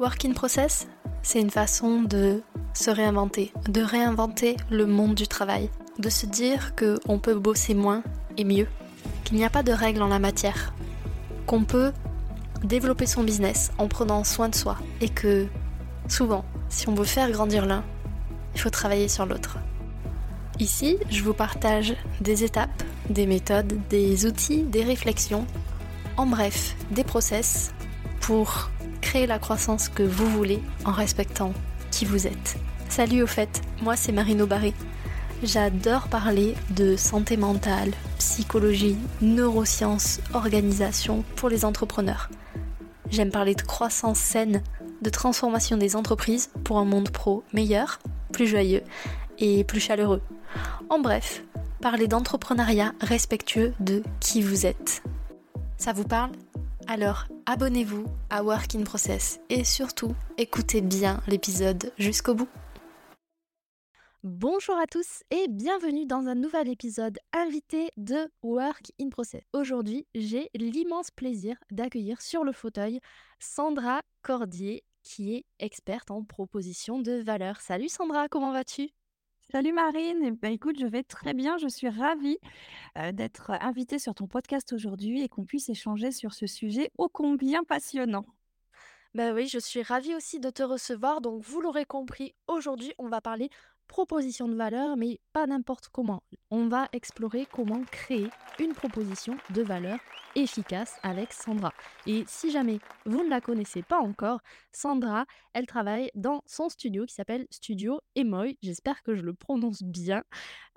Work in process, c'est une façon de se réinventer, de réinventer le monde du travail, de se dire qu'on peut bosser moins et mieux, qu'il n'y a pas de règles en la matière, qu'on peut développer son business en prenant soin de soi et que souvent, si on veut faire grandir l'un, il faut travailler sur l'autre. Ici, je vous partage des étapes, des méthodes, des outils, des réflexions, en bref, des process pour créer la croissance que vous voulez en respectant qui vous êtes. Salut au fait, moi c'est Marino Barré. J'adore parler de santé mentale, psychologie, neurosciences, organisation pour les entrepreneurs. J'aime parler de croissance saine, de transformation des entreprises pour un monde pro meilleur, plus joyeux et plus chaleureux. En bref, parler d'entrepreneuriat respectueux de qui vous êtes. Ça vous parle? Alors abonnez-vous à Work in Process et surtout écoutez bien l'épisode jusqu'au bout. Bonjour à tous et bienvenue dans un nouvel épisode invité de Work in Process. Aujourd'hui, j'ai l'immense plaisir d'accueillir sur le fauteuil Sandra Cordier qui est experte en proposition de valeur. Salut Sandra, comment vas-tu? Salut Marine, eh ben, écoute, je vais très bien, je suis ravie d'être invitée sur ton podcast aujourd'hui et qu'on puisse échanger sur ce sujet ô combien passionnant. Ben oui, je suis ravie aussi de te recevoir. Donc, vous l'aurez compris, aujourd'hui, on va parler proposition de valeur, mais pas n'importe comment. On va explorer comment créer une proposition de valeur efficace avec Sandra. Et si jamais vous ne la connaissez pas encore, Sandra, elle travaille dans son studio qui s'appelle Studio Emoy. J'espère que je le prononce bien.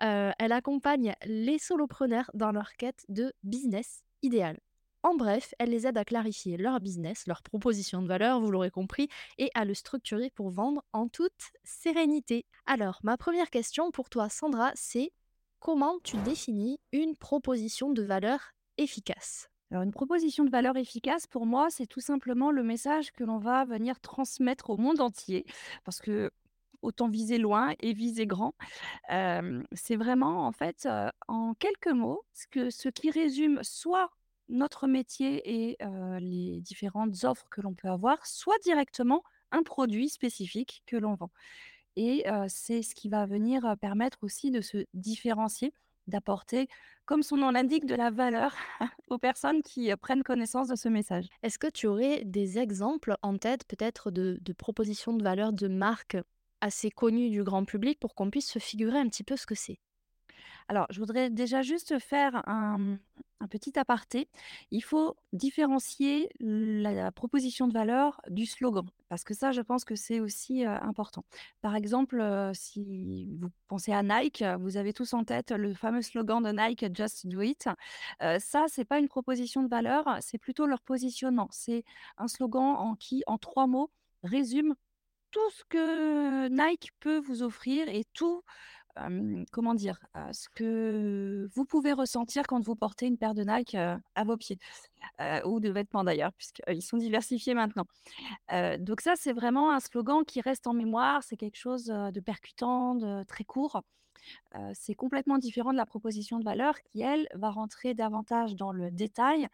Euh, elle accompagne les solopreneurs dans leur quête de business idéal. En bref, elle les aide à clarifier leur business, leur proposition de valeur, vous l'aurez compris, et à le structurer pour vendre en toute sérénité. Alors, ma première question pour toi, Sandra, c'est comment tu définis une proposition de valeur efficace? Alors, une proposition de valeur efficace, pour moi, c'est tout simplement le message que l'on va venir transmettre au monde entier. Parce que autant viser loin et viser grand. c'est vraiment, en fait, en quelques mots, ce, que, ce qui résume soit notre métier et les différentes offres que l'on peut avoir, soit directement un produit spécifique que l'on vend. Et c'est ce qui va venir permettre aussi de se différencier, d'apporter, comme son nom l'indique, de la valeur aux personnes qui prennent connaissance de ce message. Est-ce que tu aurais des exemples en tête peut-être de, de propositions de valeur de marques assez connues du grand public pour qu'on puisse se figurer un petit peu ce que c'est? Alors, je voudrais déjà juste faire un, petit aparté. Il faut différencier la, proposition de valeur du slogan, parce que ça, je pense que c'est aussi important. Par exemple, si vous pensez à Nike, vous avez tous en tête le fameux slogan de Nike, Just Do It. ça, c'est pas une proposition de valeur, c'est plutôt leur positionnement. C'est un slogan en qui, en trois mots, résume tout ce que Nike peut vous offrir et tout comment dire? ce que vous pouvez ressentir quand vous portez une paire de Nike, à vos pieds, ou de vêtements d'ailleurs, puisqu'ils sont diversifiés maintenant. donc ça, c'est vraiment un slogan qui reste en mémoire, c'est quelque chose, de percutant, de très court. c'est complètement différent de la proposition de valeur qui, elle, va rentrer davantage dans le détail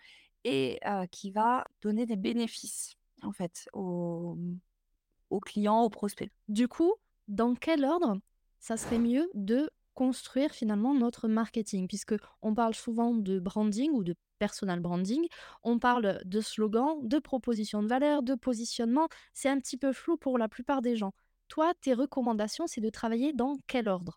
et qui va donner des bénéfices, en fait, aux, aux clients, aux prospects. Du coup, dans quel ordre ça serait mieux de construire finalement notre marketing, puisque on parle souvent de branding ou de personal branding, on parle de slogan, de proposition de valeur, de positionnement, c'est un petit peu flou pour la plupart des gens. Toi, tes recommandations, c'est de travailler dans quel ordre?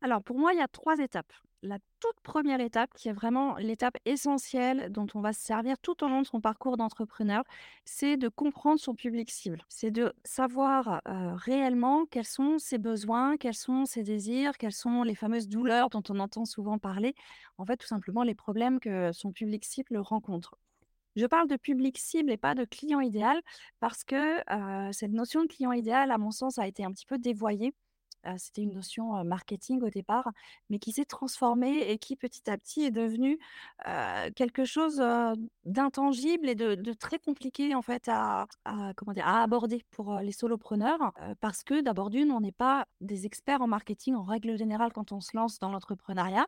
Alors pour moi, il y a trois étapes la toute première étape, qui est vraiment l'étape essentielle dont on va se servir tout au long de son parcours d'entrepreneur, c'est de comprendre son public cible. C'est de savoir réellement quels sont ses besoins, quels sont ses désirs, quelles sont les fameuses douleurs dont on entend souvent parler. En fait, tout simplement les problèmes que son public cible rencontre. Je parle de public cible et pas de client idéal parce que cette notion de client idéal, à mon sens, a été un petit peu dévoyée c'était une notion marketing au départ, mais qui s'est transformée et qui petit à petit est devenue quelque chose d'intangible et de, très compliqué en fait à, comment dire, à aborder pour les solopreneurs parce que d'abord d'une, on n'est pas des experts en marketing en règle générale quand on se lance dans l'entrepreneuriat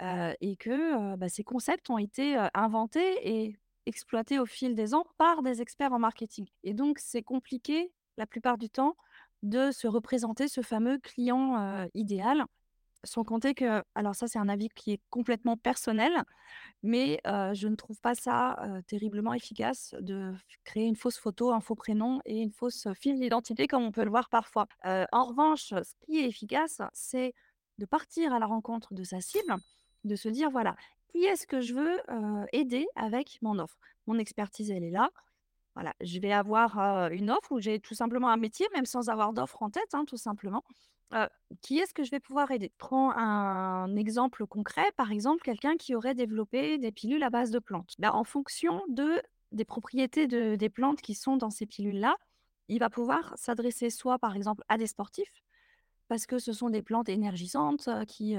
et que bah, ces concepts ont été inventés et exploitées au fil des ans par des experts en marketing. Et donc, c'est compliqué la plupart du temps de se représenter ce fameux client idéal. Sans compter que, alors ça c'est un avis qui est complètement personnel, mais je ne trouve pas ça terriblement efficace de créer une fausse photo, un faux prénom et une fausse fiche d'identité comme on peut le voir parfois. en revanche, ce qui est efficace, c'est de partir à la rencontre de sa cible, de se dire voilà, qui est-ce que je veux aider avec mon offre? Mon expertise, elle est là. Voilà, je vais avoir une offre ou j'ai tout simplement un métier, même sans avoir d'offre en tête, hein, tout simplement. qui est-ce que je vais pouvoir aider? Prends un exemple concret, par exemple, quelqu'un qui aurait développé des pilules à base de plantes. Ben, en fonction de, des propriétés de, des plantes qui sont dans ces pilules-là, il va pouvoir s'adresser soit, par exemple, à des sportifs, parce que ce sont des plantes énergisantes qui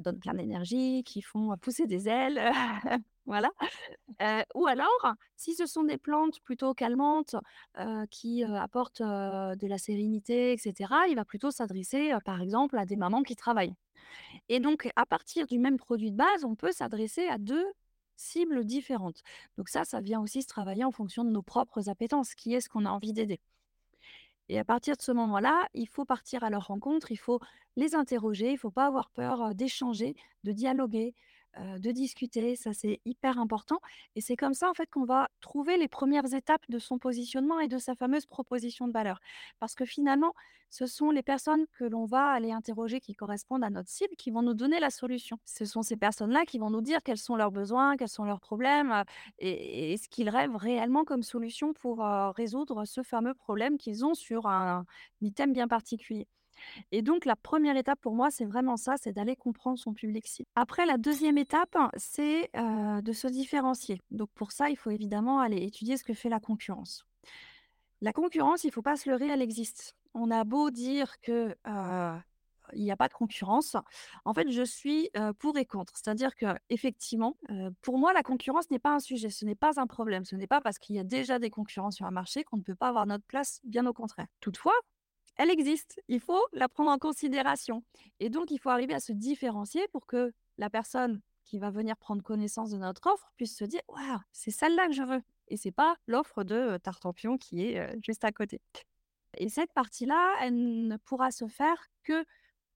donnent plein d'énergie, qui font pousser des ailes. voilà. ou alors, si ce sont des plantes plutôt calmantes qui apportent de la sérénité, etc., il va plutôt s'adresser, par exemple, à des mamans qui travaillent. Et donc, à partir du même produit de base, on peut s'adresser à deux cibles différentes. Donc ça, ça vient aussi se travailler en fonction de nos propres appétences. Qui est-ce qu'on a envie d'aider et à partir de ce moment-là, il faut partir à leur rencontre, il faut les interroger, il ne faut pas avoir peur d'échanger, de dialoguer, de discuter, ça c'est hyper important. Et c'est comme ça en fait qu'on va trouver les premières étapes de son positionnement et de sa fameuse proposition de valeur. Parce que finalement, ce sont les personnes que l'on va aller interroger qui correspondent à notre cible qui vont nous donner la solution. Ce sont ces personnes-là qui vont nous dire quels sont leurs besoins, quels sont leurs problèmes et, ce qu'ils rêvent réellement comme solution pour résoudre ce fameux problème qu'ils ont sur un item bien particulier. Et donc, la première étape pour moi, c'est vraiment ça, c'est d'aller comprendre son public cible. Après, la deuxième étape, c'est de se différencier. Donc, pour ça, il faut évidemment aller étudier ce que fait la concurrence. La concurrence, il ne faut pas se leurrer, elle existe. On a beau dire que il n'y a pas de concurrence. En fait, je suis pour et contre. C'est-à-dire que, effectivement, pour moi, la concurrence n'est pas un sujet, ce n'est pas un problème. Ce n'est pas parce qu'il y a déjà des concurrents sur un marché qu'on ne peut pas avoir notre place, bien au contraire. Toutefois, elle existe. Il faut la prendre en considération. Et donc, il faut arriver à se différencier pour que la personne qui va venir prendre connaissance de notre offre puisse se dire Waouh, c'est celle-là que je veux. Et c'est pas l'offre de Tartampion qui est juste à côté. Et cette partie-là, elle ne pourra se faire que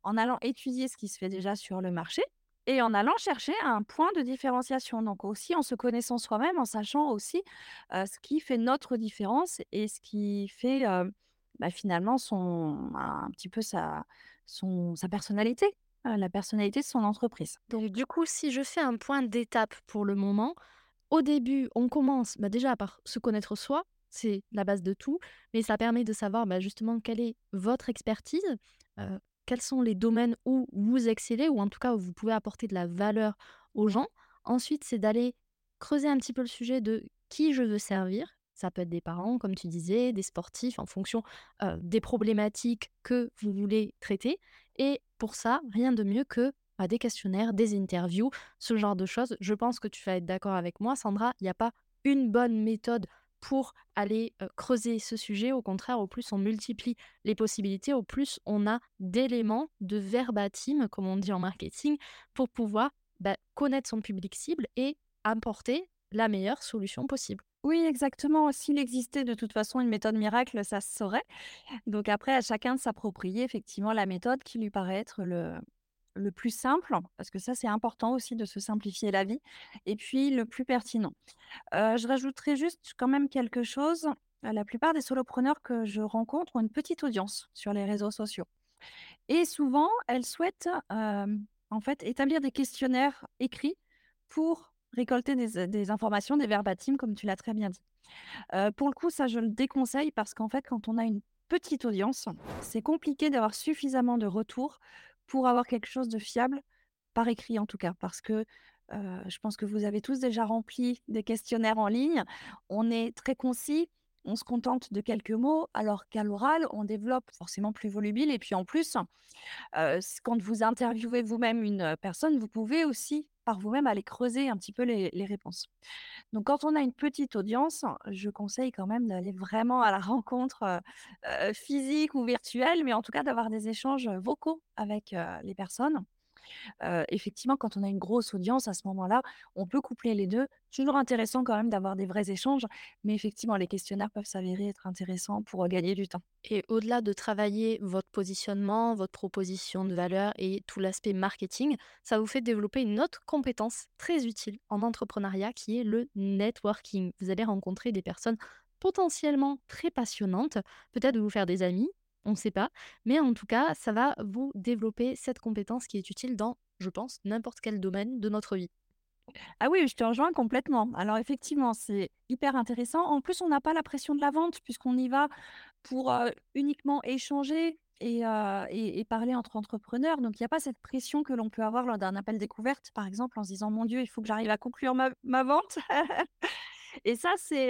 en allant étudier ce qui se fait déjà sur le marché et en allant chercher un point de différenciation. Donc aussi en se connaissant soi-même, en sachant aussi ce qui fait notre différence et ce qui fait bah, finalement son un petit peu sa son sa personnalité, la personnalité de son entreprise. Donc du coup, si je fais un point d'étape pour le moment, au début, on commence bah, déjà par se connaître soi, c'est la base de tout, mais ça permet de savoir bah, justement quelle est votre expertise, quels sont les domaines où vous excellez, ou en tout cas où vous pouvez apporter de la valeur aux gens. Ensuite, c'est d'aller creuser un petit peu le sujet de qui je veux servir, ça peut être des parents, comme tu disais, des sportifs, en fonction des problématiques que vous voulez traiter. Et pour ça, rien de mieux que bah, des questionnaires, des interviews, ce genre de choses. Je pense que tu vas être d'accord avec moi, Sandra. Il n'y a pas une bonne méthode pour aller creuser ce sujet. Au contraire, au plus on multiplie les possibilités, au plus on a d'éléments de verbatim, comme on dit en marketing, pour pouvoir bah, connaître son public cible et apporter la meilleure solution possible. Oui, exactement. S'il existait de toute façon une méthode miracle, ça se saurait. Donc après, à chacun de s'approprier effectivement la méthode qui lui paraît être le, plus simple, parce que ça, c'est important aussi de se simplifier la vie, et puis le plus pertinent. Je rajouterai juste quand même quelque chose. La plupart des solopreneurs que je rencontre ont une petite audience sur les réseaux sociaux. Et souvent, elles souhaitent en fait établir des questionnaires écrits pour récolter des, informations, des verbatims, comme tu l'as très bien dit. pour le coup, ça, je le déconseille parce qu'en fait, quand on a une petite audience, c'est compliqué d'avoir suffisamment de retours pour avoir quelque chose de fiable, par écrit en tout cas, parce que je pense que vous avez tous déjà rempli des questionnaires en ligne. On est très concis, on se contente de quelques mots, alors qu'à l'oral, on développe forcément plus volubile. Et puis en plus, quand vous interviewez vous-même une personne, vous pouvez aussi par vous-même aller creuser un petit peu les, réponses. Donc quand on a une petite audience, je conseille quand même d'aller vraiment à la rencontre physique ou virtuelle, mais en tout cas d'avoir des échanges vocaux avec les personnes Effectivement, quand on a une grosse audience, à ce moment-là, on peut coupler les 2. Toujours intéressant quand même d'avoir des vrais échanges, mais effectivement, les questionnaires peuvent s'avérer être intéressants pour, gagner du temps. Et au-delà de travailler votre positionnement, votre proposition de valeur et tout l'aspect marketing, ça vous fait développer une autre compétence très utile en entrepreneuriat qui est le networking. Vous allez rencontrer des personnes potentiellement très passionnantes, peut-être vous faire des amis, on ne sait pas, mais en tout cas, ça va vous développer cette compétence qui est utile dans, je pense, n'importe quel domaine de notre vie. Ah oui, je te rejoins complètement. Alors effectivement, c'est hyper intéressant. En plus, on n'a pas la pression de la vente puisqu'on y va pour, uniquement échanger et et parler entre entrepreneurs. Donc il y a pas cette pression que l'on peut avoir lors d'un appel découverte, par exemple, en se disant: «Mon Dieu, il faut que j'arrive à conclure ma ma vente». Et ça, c'est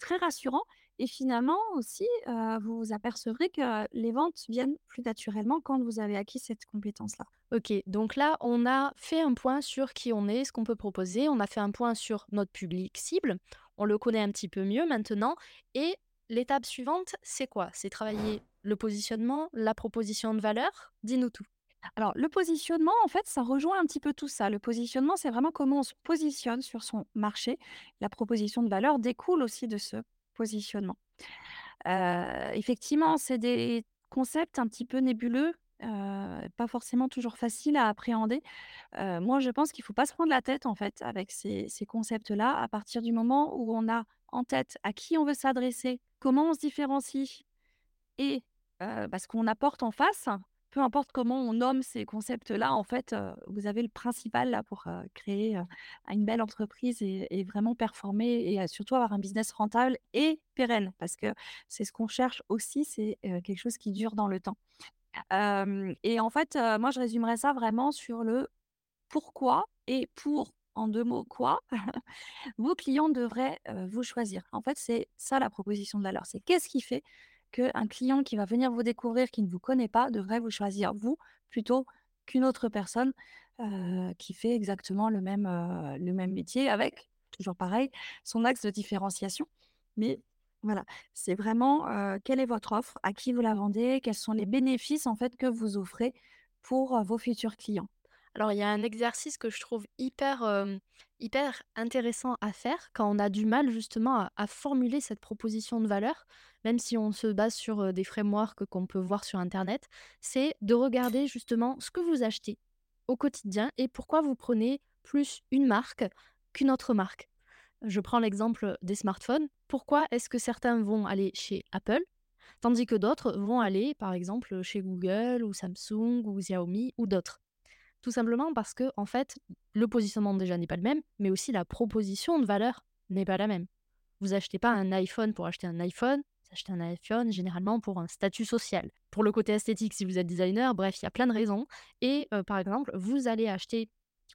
très rassurant et finalement aussi, vous vous apercevrez que les ventes viennent plus naturellement quand vous avez acquis cette compétence-là. Ok, donc là, on a fait un point sur qui on est, ce qu'on peut proposer, on a fait un point sur notre public cible, on le connaît un petit peu mieux maintenant, et l'étape suivante, c'est quoi? C'est travailler le positionnement, la proposition de valeur? Dis-nous tout. Alors, le positionnement, en fait, ça rejoint un petit peu tout ça. Le positionnement, c'est vraiment comment on se positionne sur son marché. La proposition de valeur découle aussi de ce positionnement. Effectivement, c'est des concepts un petit peu nébuleux, pas forcément toujours faciles à appréhender. Moi, je pense qu'il faut pas se prendre la tête, en fait, avec ces concepts-là. À partir du moment où on a en tête à qui on veut s'adresser, comment on se différencie et bah, ce qu'on apporte en face, peu importe comment on nomme ces concepts-là, en fait, vous avez le principal là pour, créer, une belle entreprise et vraiment performer et surtout avoir un business rentable et pérenne. Parce que c'est ce qu'on cherche aussi, c'est, quelque chose qui dure dans le temps. Et en fait, moi je résumerais ça vraiment sur le pourquoi et pour, en 2 mots, quoi, vos clients devraient, vous choisir. En fait, c'est ça la proposition de valeur. C'est qu'est-ce qui fait qu'un client qui va venir vous découvrir, qui ne vous connaît pas, devrait vous choisir vous, plutôt qu'une autre personne, heu, qui fait exactement le même, heu, le même métier avec, toujours pareil, son axe de différenciation. Mais voilà, c'est vraiment, heu, quelle est votre offre? À qui vous la vendez? Quels sont les bénéfices, en fait, que vous offrez pour, vos futurs clients? Alors, il y a un exercice que je trouve hyper, hyper intéressant à faire quand on a du mal justement à à formuler cette proposition de valeur, même si on se base sur, des frameworks qu'on peut voir sur internet. C'est de regarder justement ce que vous achetez au quotidien et pourquoi vous prenez plus une marque qu'une autre marque. Je prends l'exemple des smartphones. Pourquoi est-ce que certains vont aller chez Apple, tandis que d'autres vont aller, par exemple, chez Google ou Samsung ou Xiaomi ou d'autres? Tout simplement parce que, en fait, le positionnement déjà n'est pas le même, mais aussi la proposition de valeur n'est pas la même. Vous achetez pas un iPhone pour acheter un iPhone, vous achetez un iPhone généralement pour un statut social. Pour le côté esthétique, si vous êtes designer, bref, il y a plein de raisons. Et euh, par exemple, vous allez acheter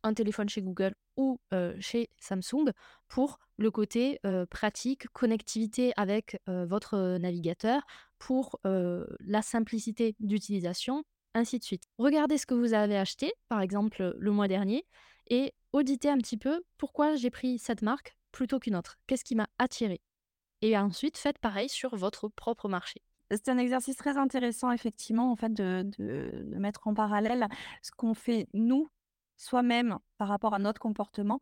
un téléphone chez Google ou euh, chez Samsung pour le côté euh, pratique, connectivité avec votre navigateur, pour la simplicité d'utilisation ainsi de suite. Regardez ce que vous avez acheté, par exemple le mois dernier, et auditez un petit peu pourquoi j'ai pris cette marque plutôt qu'une autre. Qu'est-ce qui m'a attiré Et ensuite, faites pareil sur votre propre marché. C'est un exercice très intéressant, effectivement, en fait, de mettre en parallèle ce qu'on fait nous, soi-même, par rapport à notre comportement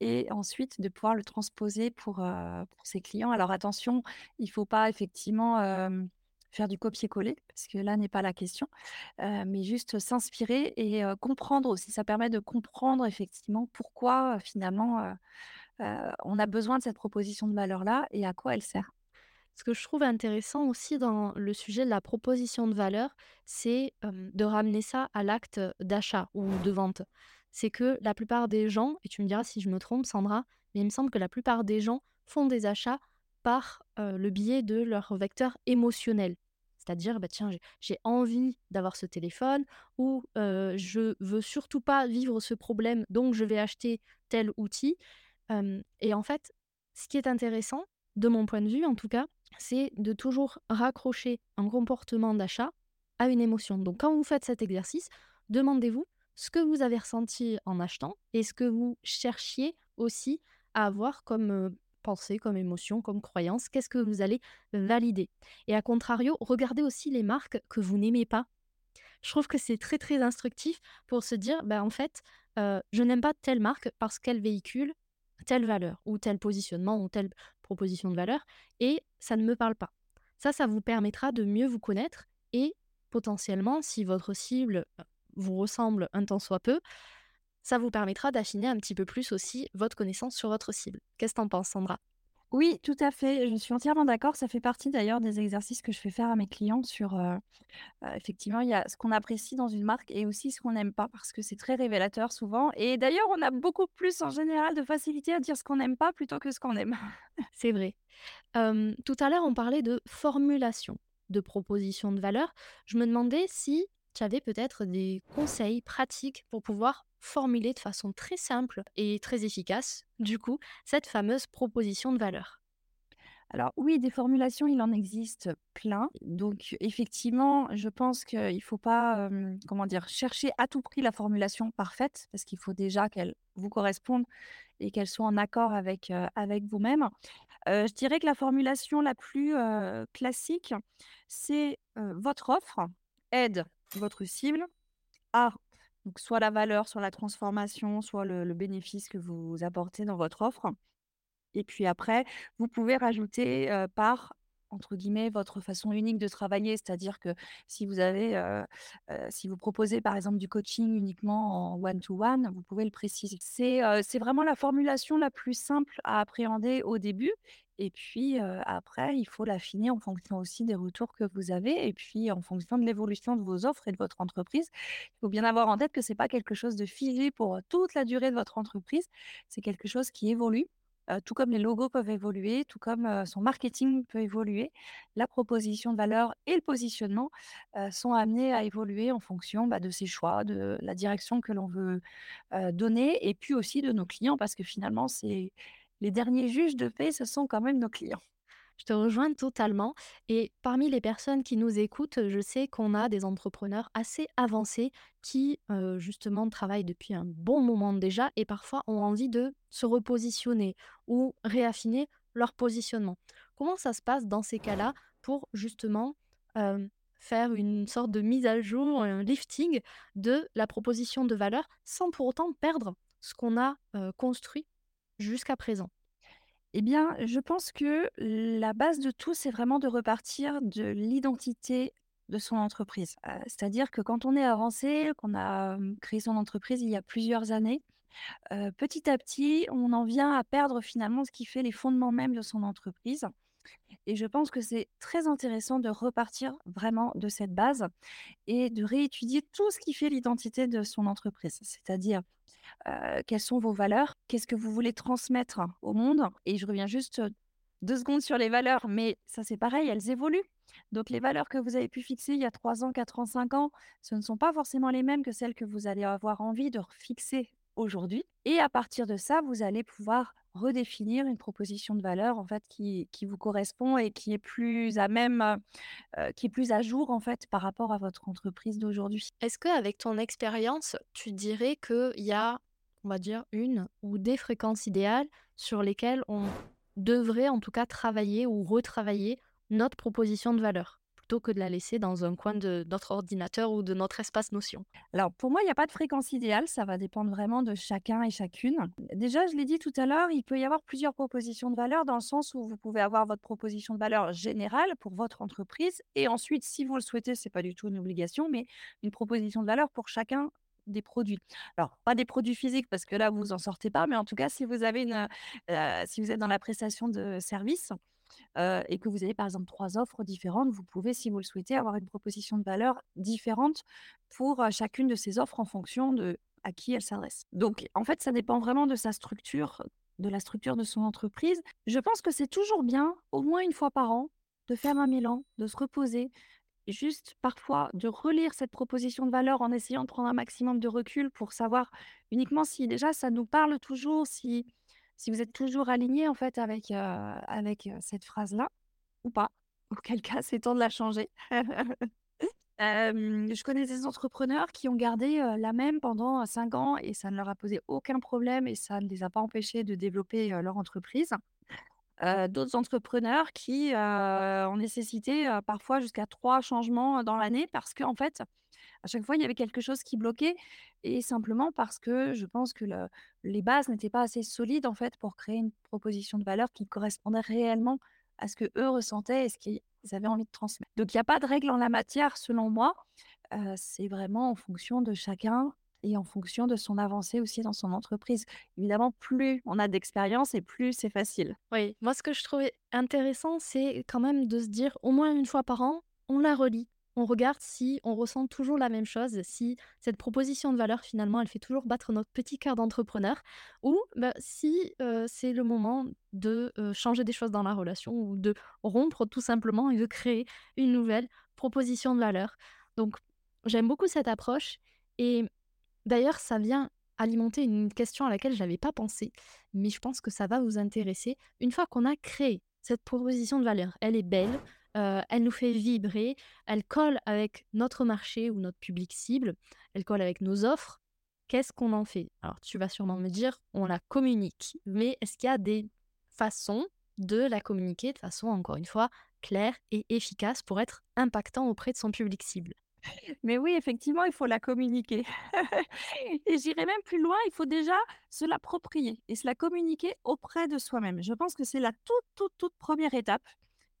et ensuite de pouvoir le transposer pour, pour ses clients. Alors attention, il ne faut pas effectivement, hem, faire du copier-coller parce que là n'est pas la question, mais juste s'inspirer et comprendre aussi. Ça permet de comprendre effectivement pourquoi, finalement, on a besoin de cette proposition de valeur-là et à quoi elle sert. Ce que je trouve intéressant aussi dans le sujet de la proposition de valeur, c'est de ramener ça à l'acte d'achat ou de vente. C'est que la plupart des gens, et tu me diras si je me trompe, Sandra, mais il me semble que la plupart des gens font des achats par le biais de leur vecteur émotionnel. C'est-à-dire, bah, tiens, j'ai envie d'avoir ce téléphone ou je veux surtout pas vivre ce problème, donc je vais acheter tel outil. Et en fait, ce qui est intéressant, de mon point de vue en tout cas, c'est de toujours raccrocher un comportement d'achat à une émotion. Donc quand vous faites cet exercice, demandez-vous ce que vous avez ressenti en achetant et ce que vous cherchiez aussi à avoir comme comme émotion, comme croyance, qu'est-ce que vous allez valider? Et à contrario, regardez aussi les marques que vous n'aimez pas Je trouve que c'est très, très instructif pour se dire, bah, en fait, je n'aime pas telle marque parce qu'elle véhicule telle valeur ou tel positionnement ou telle proposition de valeur et ça ne me parle pas. Ça, ça vous permettra de mieux vous connaître et potentiellement, si votre cible, vous ressemble un tant soit peu, ça vous permettra d'affiner un petit peu plus aussi votre connaissance sur votre cible. Qu'est-ce que tu en penses, Sandra? Oui, tout à fait, je suis entièrement d'accord. Ça fait partie d'ailleurs des exercices que je fais faire à mes clients sur, heu heu, effectivement, il y a ce qu'on apprécie dans une marque et aussi ce qu'on n'aime pas parce que c'est très révélateur souvent et d'ailleurs, on a beaucoup plus en général de facilité à dire ce qu'on n'aime pas plutôt que ce qu'on aime. C'est vrai. Tout à l'heure, on parlait de formulation de proposition de valeur. Je me demandais si tu avais peut-être des conseils pratiques pour pouvoir formuler de façon très simple et très efficace, du coup, cette fameuse proposition de valeur. Alors oui, des formulations, il en existe plein. Donc effectivement, je pense qu'il ne faut pas, comment dire? Chercher à tout prix la formulation parfaite, parce qu'il faut déjà qu'elle vous corresponde et qu'elle soit en accord avec, avec vous-même. Je dirais que la formulation la plus, classique, c'est, votre offre aide votre cible à donc soit la valeur, soit la transformation, soit le bénéfice que vous apportez dans votre offre. Et puis après, vous pouvez rajouter, par, entre guillemets, «votre façon unique de travailler». C'est-à-dire que si vous avez, proposez par exemple du coaching uniquement en one to one, vous pouvez le préciser. C'est vraiment la formulation la plus simple à appréhender au début et puis, après il faut l'affiner en fonction aussi des retours que vous avez et puis en fonction de l'évolution de vos offres et de votre entreprise. Il faut bien avoir en tête que c'est pas quelque chose de figé pour, toute la durée de votre entreprise. C'est quelque chose qui évolue tout comme les logos peuvent évoluer, tout comme, son marketing peut évoluer, la proposition de valeur et le positionnement, sont amenés à évoluer en fonction, bah, de ses choix, de la direction que l'on veut, donner et puis aussi de nos clients parce que finalement c'est les derniers juges de paix, ce sont quand même nos clients. Je te rejoins totalement. Et parmi les personnes qui nous écoutent, je sais qu'on a des entrepreneurs assez avancés qui, euh, justement, travaillent depuis un bon moment déjà et parfois ont envie de se repositionner ou réaffiner leur positionnement. Comment ça se passe dans ces cas-là pour, justement, euh, faire une sorte de mise à jour, un lifting de la proposition de valeur sans pour autant perdre ce qu'on a euh, construit jusqu'à présent Eh bien, je pense que la base de tout, c'est vraiment de repartir de l'identité de son entreprise. Heu, c'est-à-dire que quand on est avancé, qu'on a, hem, créé son entreprise il y a plusieurs années, heu, petit à petit, on en vient à perdre finalement ce qui fait les fondements mêmes de son entreprise et je pense que c'est très intéressant de repartir vraiment de cette base et de réétudier tout ce qui fait l'identité de son entreprise. C'est-à-dire Heu, quelles sont vos valeurs? Qu'est-ce que vous voulez transmettre au monde? Et je reviens juste, heu, 2 secondes sur les valeurs, mais ça, c'est pareil, elles évoluent. Donc les valeurs que vous avez pu fixer il y a 3 ans, 4 ans, 5 ans, ce ne sont pas forcément les mêmes que celles que vous allez avoir envie de fixer aujourd'hui et à partir de ça, vous allez pouvoir redéfinir une proposition de valeur, en fait, qui qui vous correspond et qui est plus à même, heu heu, qui est plus à jour, en fait, par rapport à votre entreprise d'aujourd'hui. Est-ce qu'avec ton expérience, tu dirais qu'il y a, on va dire, une ou des fréquences idéales sur lesquelles on devrait en tout cas travailler ou retravailler notre proposition de valeur, plutôt que de la laisser dans un coin de notre ordinateur ou de notre espace notion? Alors, pour moi, il y a pas de fréquence idéale, ça va dépendre vraiment de chacun et chacune. Déjà, je l'ai dit tout à l'heure, il peut y avoir plusieurs propositions de valeur dans le sens où vous pouvez avoir votre proposition de valeur générale pour votre entreprise et ensuite, si vous le souhaitez, c'est pas du tout une obligation, mais une proposition de valeur pour chacun des produits. Alors, pas des produits physiques parce que là, vous en sortez pas, mais en tout cas, si vous vous êtes dans la prestation de services, heu et que vous avez par exemple 3 offres différentes, vous pouvez, si vous le souhaitez, avoir une proposition de valeur différente pour, heu, chacune de ces offres en fonction de à qui elle s'adresse. Donc en fait, ça dépend vraiment de sa structure, de la structure de son entreprise. Je pense que c'est toujours bien, au moins une fois par an, de faire un bilan, de se reposer, juste parfois de relire cette proposition de valeur en essayant de prendre un maximum de recul pour savoir uniquement si déjà ça nous parle toujours, si si vous êtes toujours aligné en fait avec, heu, avec, cette phrase-là ou pas. Auquel cas, c'est temps de la changer. Je connais des entrepreneurs qui ont gardé, la même pendant, 5 ans et ça ne leur a posé aucun problème et ça ne les a pas empêchés de développer, leur entreprise. D'autres entrepreneurs qui, ont nécessité, parfois jusqu'à 3 changements, dans l'année parce qu'en fait, À chaque fois, il y avait quelque chose qui bloquait et simplement parce que je pense que le les bases n'étaient pas assez solides, en fait, pour créer une proposition de valeur qui correspondait réellement à ce qu'eux ressentaient et ce qu'ils avaient envie de transmettre. Donc il y a pas de règle en la matière selon moi, heu, c'est vraiment en fonction de chacun et en fonction de son avancée aussi dans son entreprise. Évidemment, plus on a d'expérience et plus c'est facile. Oui, moi ce que je trouvais intéressant, c'est quand même de se dire au moins une fois par an, on la relit. On regarde si on ressent toujours la même chose, si cette proposition de valeur finalement elle fait toujours battre notre petit cœur d'entrepreneur, ou bah, si c'est le moment de changer des choses dans la relation ou de rompre tout simplement et de créer une nouvelle proposition de valeur. Donc j'aime beaucoup cette approche et D'ailleurs, ça vient alimenter une question à laquelle je n'avais pas pensé, mais je pense que ça va vous intéresser. Une fois qu'on a créé cette proposition de valeur, elle est belle, euh, elle nous fait vibrer, elle colle avec notre marché ou notre public cible, elle colle avec nos offres. Qu'est-ce qu'on en fait? Alors, tu vas sûrement me dire, on la communique, mais est-ce qu'il y a des façons de la communiquer de façon, encore une fois, claire et efficace pour être impactant auprès de son public cible? Mais oui, effectivement, il faut la communiquer. Et j'irai même plus loin, il faut déjà se l'approprier et se la communiquer auprès de soi-même. Je pense que c'est la toute, toute, toute première étape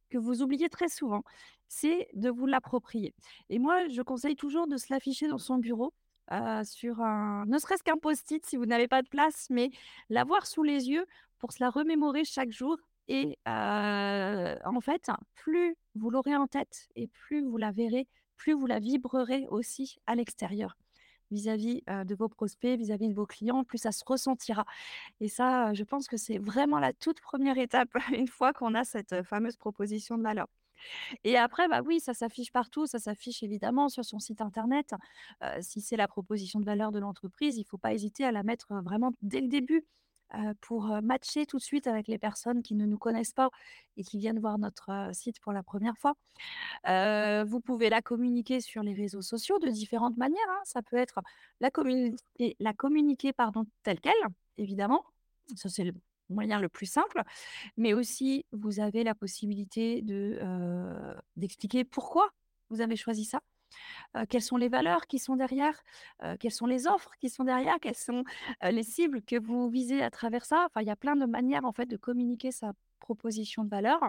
que vous oubliez très souvent, c'est de vous l'approprier. Et moi, je conseille toujours de se l'afficher dans son bureau, euh, sur un, ne serait-ce qu'un post-it si vous n'avez pas de place, mais l'avoir sous les yeux pour se la remémorer chaque jour. Et euh, en fait, plus vous l'aurez en tête et plus vous la verrez plus vous la vibrerez aussi à l'extérieur vis-à-vis de vos prospects, vis-à-vis de vos clients, plus ça se ressentira. Et ça, je pense que c'est vraiment la toute première étape une fois qu'on a cette fameuse proposition de valeur. Et après, bah oui, ça s'affiche partout, ça s'affiche évidemment sur son site internet. si c'est la proposition de valeur de l'entreprise, il ne faut pas hésiter à la mettre vraiment dès le début pour matcher tout de suite avec les personnes qui ne nous connaissent pas et qui viennent voir notre site pour la première fois. vous pouvez la communiquer sur les réseaux sociaux de différentes manières. hein. Ça peut être la communiquer, telle qu'elle, évidemment. Ça, c'est le moyen le plus simple. Mais aussi, vous avez la possibilité de, d'expliquer pourquoi vous avez choisi ça quelles sont les valeurs qui sont derrière, quelles sont les offres qui sont derrière, quelles sont les cibles que vous visez à travers ça? Enfin, il y a plein de manières en fait de communiquer sa proposition de valeur.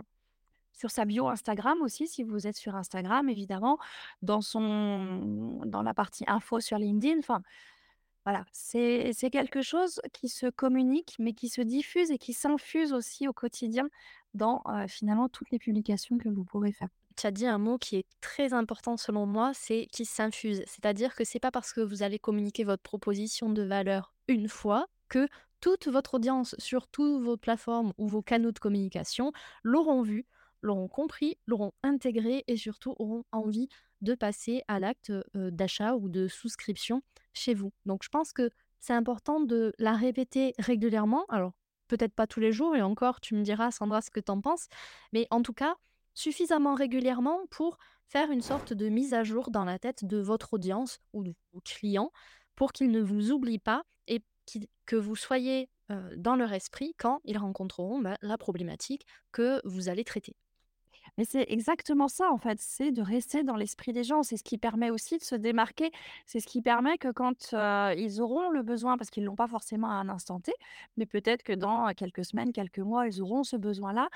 Sur sa bio Instagram aussi, si vous êtes sur Instagram, évidemment, dans son dans la partie info sur LinkedIn. Enfin, voilà, c'est c'est quelque chose qui se communique, mais qui se diffuse et qui s'infuse aussi au quotidien dans, finalement toutes les publications que vous pourrez faire tu as dit un mot qui est très important selon moi, c'est qui s'infuse. C'est-à-dire que c'est pas parce que vous avez communiqué votre proposition de valeur une fois que toute votre audience sur toutes vos plateformes ou vos canaux de communication l'auront vu, l'auront compris, l'auront intégré et surtout auront envie de passer à l'acte d'achat ou de souscription chez vous. Donc je pense que c'est important de la répéter régulièrement. Alors peut-être pas tous les jours et encore tu me diras Sandra ce que tu en penses, mais en tout cas suffisamment régulièrement pour faire une sorte de mise à jour dans la tête de votre audience ou de vos clients pour qu'ils ne vous oublient pas et que vous soyez dans leur esprit quand ils rencontreront bah, la problématique que vous allez traiter. Mais c'est exactement ça, en fait, c'est de rester dans l'esprit des gens. C'est ce qui permet aussi de se démarquer. C'est ce qui permet que quand ils auront le besoin, parce qu'ils ne l'ont pas forcément à un instant T, mais peut-être que dans quelques semaines, quelques mois, ils auront ce besoin-là,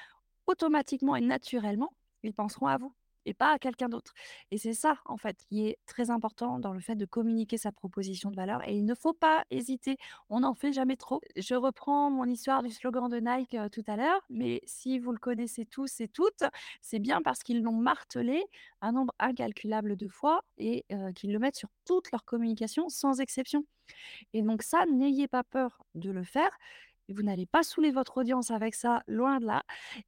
automatiquement et naturellement, ils penseront à vous et pas à quelqu'un d'autre. Et c'est ça, en fait, qui est très important dans le fait de communiquer sa proposition de valeur. Et il ne faut pas hésiter. On n'en fait jamais trop. Je reprends mon histoire du slogan de Nike tout à l'heure, mais si vous le connaissez tous et toutes, c'est bien parce qu'ils l'ont martelé un nombre incalculable de fois et qu'ils le mettent sur toute leur communication sans exception. Et donc ça, n'ayez pas peur de le faire vous n'allez pas saouler votre audience avec ça, loin de là.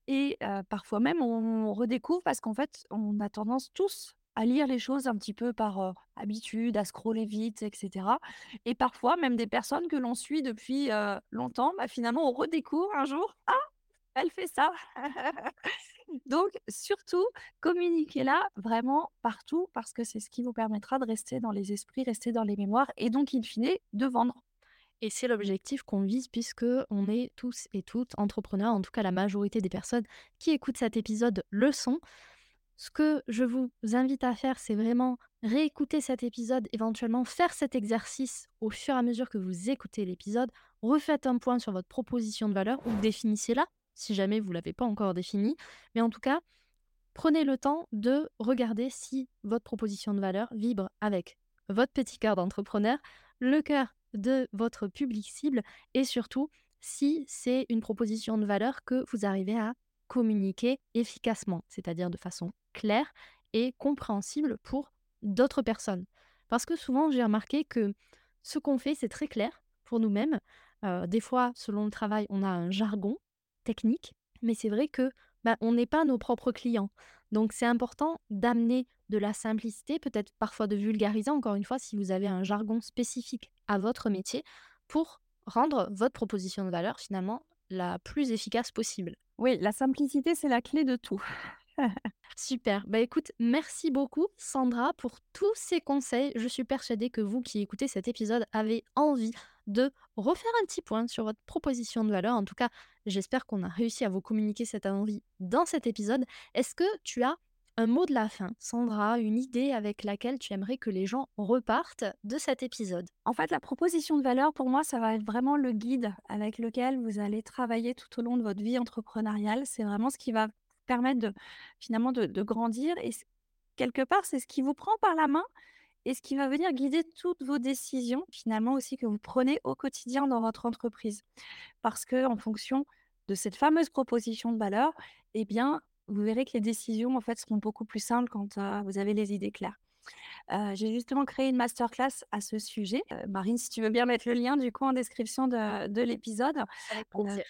Et parfois même, on redécouvre parce qu'en fait, on a tendance tous à lire les choses un petit peu par habitude, à scroller vite, etc. Et parfois, même des personnes que l'on suit depuis longtemps, bah, finalement, on redécouvre un jour, ah, elle fait ça. Donc, surtout, communiquez-la vraiment partout parce que c'est ce qui vous permettra de rester dans les esprits, rester dans les mémoires et donc, in fine, de vendre. Et c'est l'objectif qu'on vise puisque on est tous et toutes entrepreneurs, en tout cas la majorité des personnes qui écoutent cet épisode le sont. ce que je vous invite à faire, c'est vraiment réécouter cet épisode, éventuellement faire cet exercice au fur et à mesure que vous écoutez l'épisode. Refaites un point sur votre proposition de valeur ou définissez-la si jamais vous ne l'avez pas encore définie. Mais en tout cas, prenez le temps de regarder si votre proposition de valeur vibre avec votre petit cœur d'entrepreneur, le cœur de votre public cible et surtout si c'est une proposition de valeur que vous arrivez à communiquer efficacement, c'est-à-dire de façon claire et compréhensible pour d'autres personnes. Parce que souvent, j'ai remarqué que ce qu'on fait, c'est très clair pour nous-mêmes. Euh, des fois, selon le travail, on a un jargon technique, mais c'est vrai que bah, on n'est pas nos propres clients. Donc, c'est important d'amener de la simplicité, peut-être parfois de vulgariser, encore une fois, si vous avez un jargon spécifique à votre métier, pour rendre votre proposition de valeur finalement la plus efficace possible. Oui, la simplicité, c'est la clé de tout. Super. Bah écoute, merci beaucoup Sandra pour tous ces conseils. Je suis persuadée que vous qui écoutez cet épisode avez envie de refaire un petit point sur votre proposition de valeur. En tout cas, j'espère qu'on a réussi à vous communiquer cette envie dans cet épisode. Est-ce que tu as un mot de la fin, Sandra, une idée avec laquelle tu aimerais que les gens repartent de cet épisode? En fait, la proposition de valeur, pour moi, ça va être vraiment le guide avec lequel vous allez travailler tout au long de votre vie entrepreneuriale. C'est vraiment ce qui va permettre de, finalement de, grandir. Et quelque part, c'est ce qui vous prend par la main et ce qui va venir guider toutes vos décisions, finalement aussi, que vous prenez au quotidien dans votre entreprise. Parce que en fonction de cette fameuse proposition de valeur, eh bien, vous verrez que les décisions, en fait, seront beaucoup plus simples quand vous avez les idées claires. j'ai justement créé une masterclass à ce sujet. Marine, si tu veux bien mettre le lien du coup en description de, de l'épisode. Avec plaisir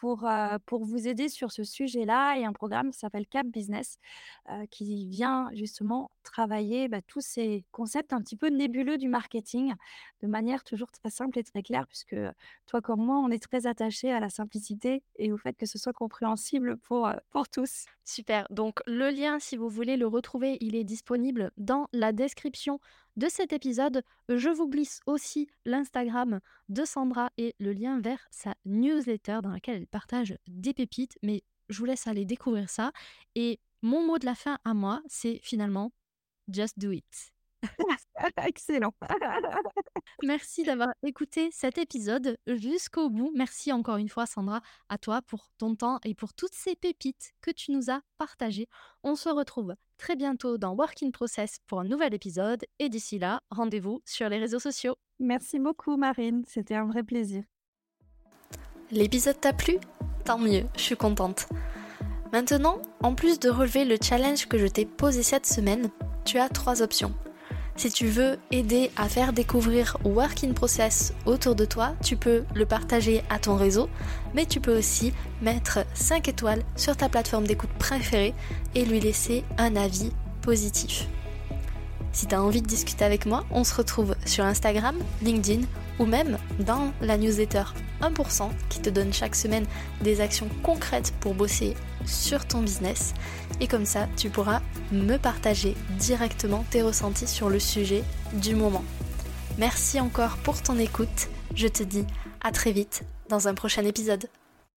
pour, pour vous aider sur ce sujet-là et un programme qui s'appelle Cap Business qui vient justement travailler bah, tous ces concepts un petit peu nébuleux du marketing de manière toujours très simple et très claire puisque toi comme moi, on est très attachés à la simplicité et au fait que ce soit compréhensible pour, pour tous. Super. Donc le lien, si vous voulez le retrouver, il est disponible dans la description de cet épisode. Je vous glisse aussi l'Instagram de Sandra et le lien vers sa newsletter dans laquelle elle partage des pépites, mais je vous laisse aller découvrir ça. Et mon mot de la fin à moi, c'est finalement just do it. Excellent. Merci d'avoir écouté cet épisode jusqu'au bout. Merci encore une fois, Sandra, à toi pour ton temps et pour toutes ces pépites que tu nous as partagées. On se retrouve très bientôt dans Work in Process pour un nouvel épisode. Et d'ici là, rendez-vous sur les réseaux sociaux. Merci beaucoup, Marine. C'était un vrai plaisir. L'épisode t'a plu? Tant mieux, je suis contente. Maintenant, en plus de relever le challenge que je t'ai posé cette semaine, tu as trois options. Si tu veux aider à faire découvrir Work in Process autour de toi, tu peux le partager à ton réseau, mais tu peux aussi mettre 5 étoiles sur ta plateforme d'écoute préférée et lui laisser un avis positif. Si tu as envie de discuter avec moi, on se retrouve sur Instagram, LinkedIn ou même dans la newsletter 1% qui te donne chaque semaine des actions concrètes pour bosser sur ton business. Et comme ça, tu pourras me partager directement tes ressentis sur le sujet du moment. Merci encore pour ton écoute. Je te dis à très vite dans un prochain épisode.